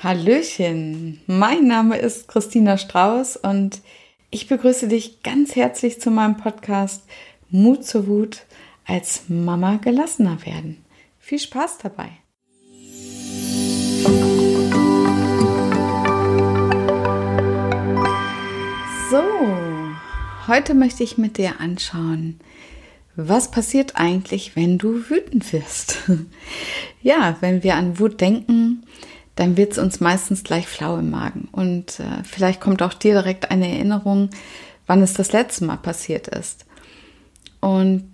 Hallöchen, mein Name ist Christina Strauß und ich begrüße dich ganz herzlich zu meinem Podcast Mut zur Wut als Mama gelassener werden. Viel Spaß dabei. So, heute möchte ich mit dir anschauen, was passiert eigentlich, wenn du wütend wirst? ja, wenn wir an Wut denken, dann wird es uns meistens gleich flau im Magen. Und äh, vielleicht kommt auch dir direkt eine Erinnerung, wann es das letzte Mal passiert ist. Und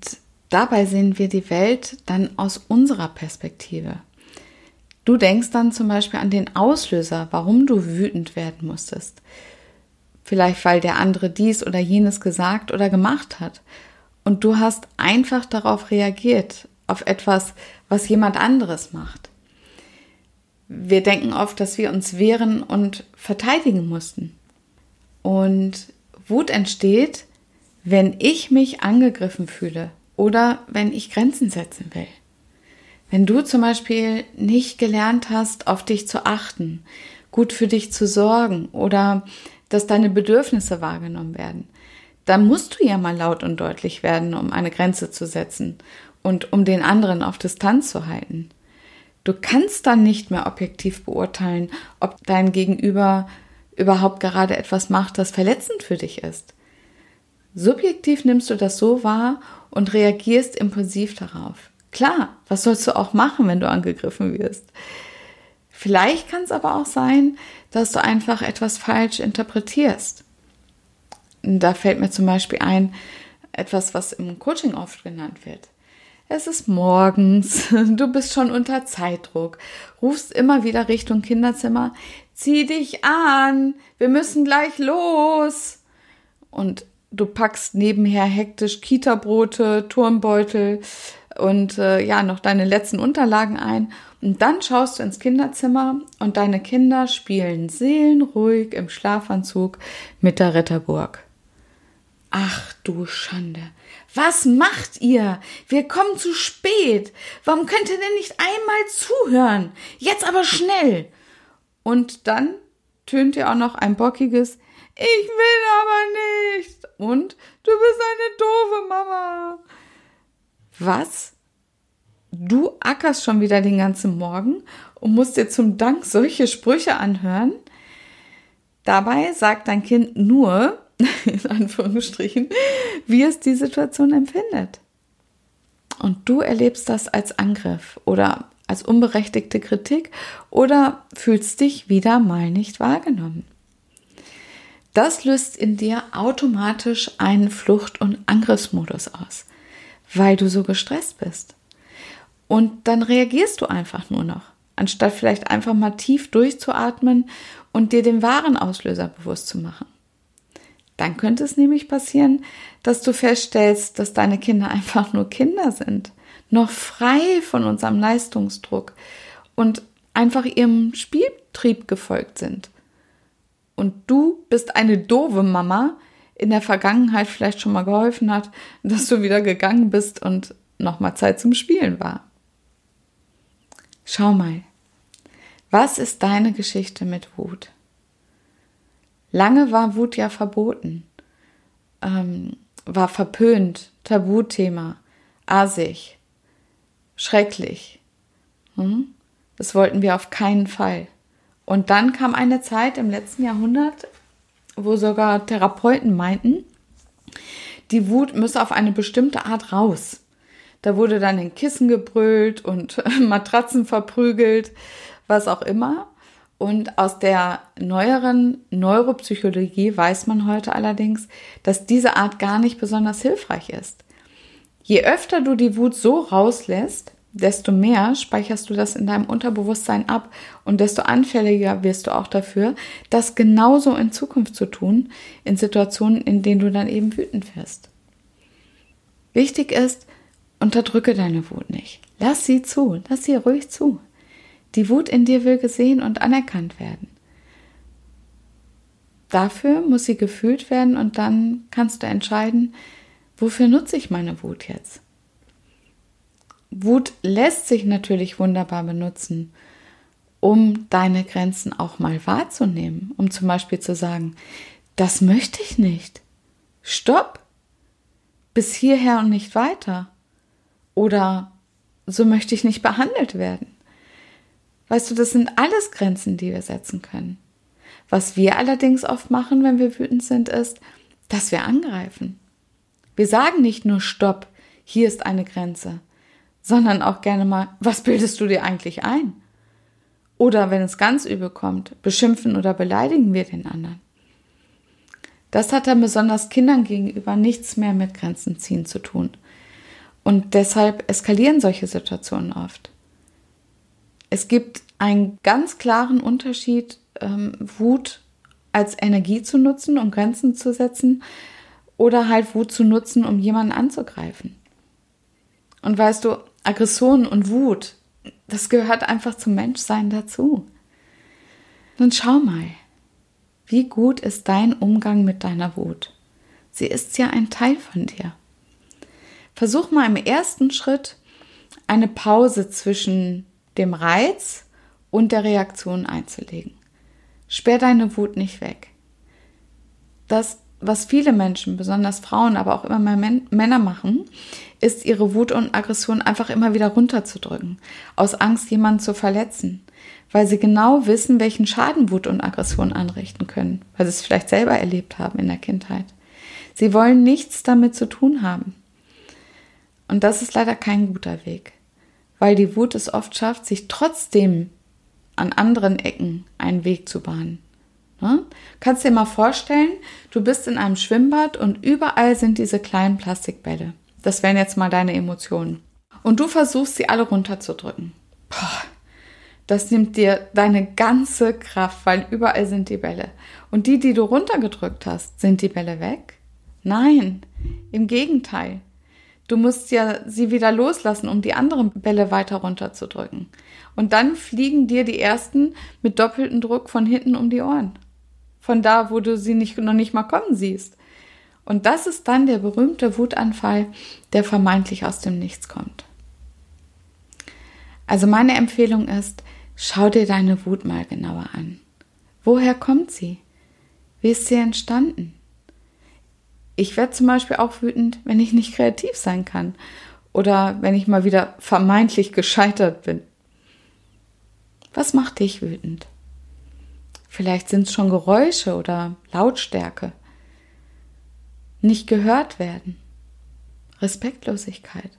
dabei sehen wir die Welt dann aus unserer Perspektive. Du denkst dann zum Beispiel an den Auslöser, warum du wütend werden musstest. Vielleicht weil der andere dies oder jenes gesagt oder gemacht hat. Und du hast einfach darauf reagiert, auf etwas, was jemand anderes macht. Wir denken oft, dass wir uns wehren und verteidigen mussten. Und Wut entsteht, wenn ich mich angegriffen fühle oder wenn ich Grenzen setzen will. Wenn du zum Beispiel nicht gelernt hast, auf dich zu achten, gut für dich zu sorgen oder dass deine Bedürfnisse wahrgenommen werden, dann musst du ja mal laut und deutlich werden, um eine Grenze zu setzen und um den anderen auf Distanz zu halten. Du kannst dann nicht mehr objektiv beurteilen, ob dein Gegenüber überhaupt gerade etwas macht, das verletzend für dich ist. Subjektiv nimmst du das so wahr und reagierst impulsiv darauf. Klar, was sollst du auch machen, wenn du angegriffen wirst? Vielleicht kann es aber auch sein, dass du einfach etwas falsch interpretierst. Da fällt mir zum Beispiel ein, etwas, was im Coaching oft genannt wird. Es ist morgens, du bist schon unter Zeitdruck, rufst immer wieder Richtung Kinderzimmer, zieh dich an, wir müssen gleich los. Und du packst nebenher hektisch Kita-Brote, Turmbeutel und äh, ja, noch deine letzten Unterlagen ein. Und dann schaust du ins Kinderzimmer und deine Kinder spielen seelenruhig im Schlafanzug mit der Ritterburg. Ach du Schande. Was macht ihr? Wir kommen zu spät. Warum könnt ihr denn nicht einmal zuhören? Jetzt aber schnell. Und dann tönt ihr auch noch ein bockiges Ich will aber nicht. Und du bist eine doofe Mama. Was? Du ackerst schon wieder den ganzen Morgen und musst dir zum Dank solche Sprüche anhören? Dabei sagt dein Kind nur, in Anführungsstrichen, wie es die Situation empfindet. Und du erlebst das als Angriff oder als unberechtigte Kritik oder fühlst dich wieder mal nicht wahrgenommen. Das löst in dir automatisch einen Flucht- und Angriffsmodus aus, weil du so gestresst bist. Und dann reagierst du einfach nur noch, anstatt vielleicht einfach mal tief durchzuatmen und dir den wahren Auslöser bewusst zu machen. Dann könnte es nämlich passieren, dass du feststellst, dass deine Kinder einfach nur Kinder sind, noch frei von unserem Leistungsdruck und einfach ihrem Spieltrieb gefolgt sind. Und du bist eine doofe Mama, in der Vergangenheit vielleicht schon mal geholfen hat, dass du wieder gegangen bist und nochmal Zeit zum Spielen war. Schau mal, was ist deine Geschichte mit Wut? Lange war Wut ja verboten, ähm, war verpönt, Tabuthema, assig, schrecklich. Hm? Das wollten wir auf keinen Fall. Und dann kam eine Zeit im letzten Jahrhundert, wo sogar Therapeuten meinten, die Wut müsse auf eine bestimmte Art raus. Da wurde dann in Kissen gebrüllt und Matratzen verprügelt, was auch immer. Und aus der neueren Neuropsychologie weiß man heute allerdings, dass diese Art gar nicht besonders hilfreich ist. Je öfter du die Wut so rauslässt, desto mehr speicherst du das in deinem Unterbewusstsein ab und desto anfälliger wirst du auch dafür, das genauso in Zukunft zu tun, in Situationen, in denen du dann eben wütend wirst. Wichtig ist, unterdrücke deine Wut nicht. Lass sie zu, lass sie ruhig zu. Die Wut in dir will gesehen und anerkannt werden. Dafür muss sie gefühlt werden und dann kannst du entscheiden, wofür nutze ich meine Wut jetzt? Wut lässt sich natürlich wunderbar benutzen, um deine Grenzen auch mal wahrzunehmen, um zum Beispiel zu sagen, das möchte ich nicht. Stopp. Bis hierher und nicht weiter. Oder so möchte ich nicht behandelt werden. Weißt du, das sind alles Grenzen, die wir setzen können. Was wir allerdings oft machen, wenn wir wütend sind, ist, dass wir angreifen. Wir sagen nicht nur Stopp, hier ist eine Grenze, sondern auch gerne mal, was bildest du dir eigentlich ein? Oder wenn es ganz übel kommt, beschimpfen oder beleidigen wir den anderen. Das hat dann besonders Kindern gegenüber nichts mehr mit Grenzen ziehen zu tun. Und deshalb eskalieren solche Situationen oft. Es gibt einen ganz klaren Unterschied, ähm, Wut als Energie zu nutzen, um Grenzen zu setzen, oder halt Wut zu nutzen, um jemanden anzugreifen. Und weißt du, Aggression und Wut, das gehört einfach zum Menschsein dazu. Nun schau mal, wie gut ist dein Umgang mit deiner Wut? Sie ist ja ein Teil von dir. Versuch mal im ersten Schritt eine Pause zwischen dem Reiz und der Reaktion einzulegen. Sperr deine Wut nicht weg. Das, was viele Menschen, besonders Frauen, aber auch immer mehr Männer machen, ist ihre Wut und Aggression einfach immer wieder runterzudrücken, aus Angst, jemanden zu verletzen, weil sie genau wissen, welchen Schaden Wut und Aggression anrichten können, weil sie es vielleicht selber erlebt haben in der Kindheit. Sie wollen nichts damit zu tun haben. Und das ist leider kein guter Weg, weil die Wut es oft schafft, sich trotzdem an anderen Ecken einen Weg zu bahnen. Ne? Kannst dir mal vorstellen, du bist in einem Schwimmbad und überall sind diese kleinen Plastikbälle. Das wären jetzt mal deine Emotionen. Und du versuchst sie alle runterzudrücken. Boah, das nimmt dir deine ganze Kraft, weil überall sind die Bälle. Und die, die du runtergedrückt hast, sind die Bälle weg? Nein, im Gegenteil. Du musst ja sie wieder loslassen, um die anderen Bälle weiter runterzudrücken. Und dann fliegen dir die ersten mit doppeltem Druck von hinten um die Ohren. Von da, wo du sie nicht, noch nicht mal kommen siehst. Und das ist dann der berühmte Wutanfall, der vermeintlich aus dem Nichts kommt. Also meine Empfehlung ist, schau dir deine Wut mal genauer an. Woher kommt sie? Wie ist sie entstanden? Ich werde zum Beispiel auch wütend, wenn ich nicht kreativ sein kann oder wenn ich mal wieder vermeintlich gescheitert bin. Was macht dich wütend? Vielleicht sind es schon Geräusche oder Lautstärke. Nicht gehört werden. Respektlosigkeit.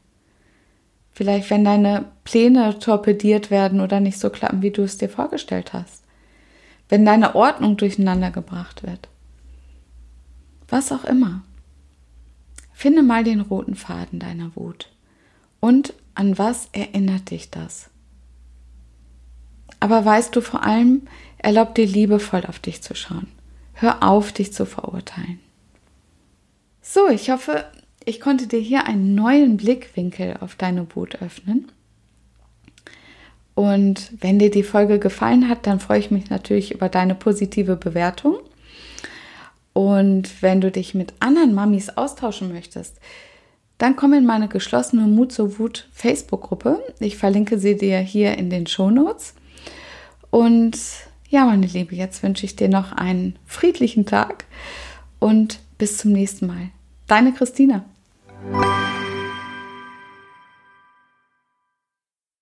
Vielleicht, wenn deine Pläne torpediert werden oder nicht so klappen, wie du es dir vorgestellt hast. Wenn deine Ordnung durcheinander gebracht wird. Was auch immer. Finde mal den roten Faden deiner Wut. Und an was erinnert dich das? Aber weißt du vor allem, erlaub dir liebevoll auf dich zu schauen. Hör auf, dich zu verurteilen. So, ich hoffe, ich konnte dir hier einen neuen Blickwinkel auf deine Wut öffnen. Und wenn dir die Folge gefallen hat, dann freue ich mich natürlich über deine positive Bewertung. Und wenn du dich mit anderen Mamis austauschen möchtest, dann komm in meine geschlossene Mut zur Wut Facebook-Gruppe. Ich verlinke sie dir hier in den Show Notes. Und ja, meine Liebe, jetzt wünsche ich dir noch einen friedlichen Tag und bis zum nächsten Mal. Deine Christina.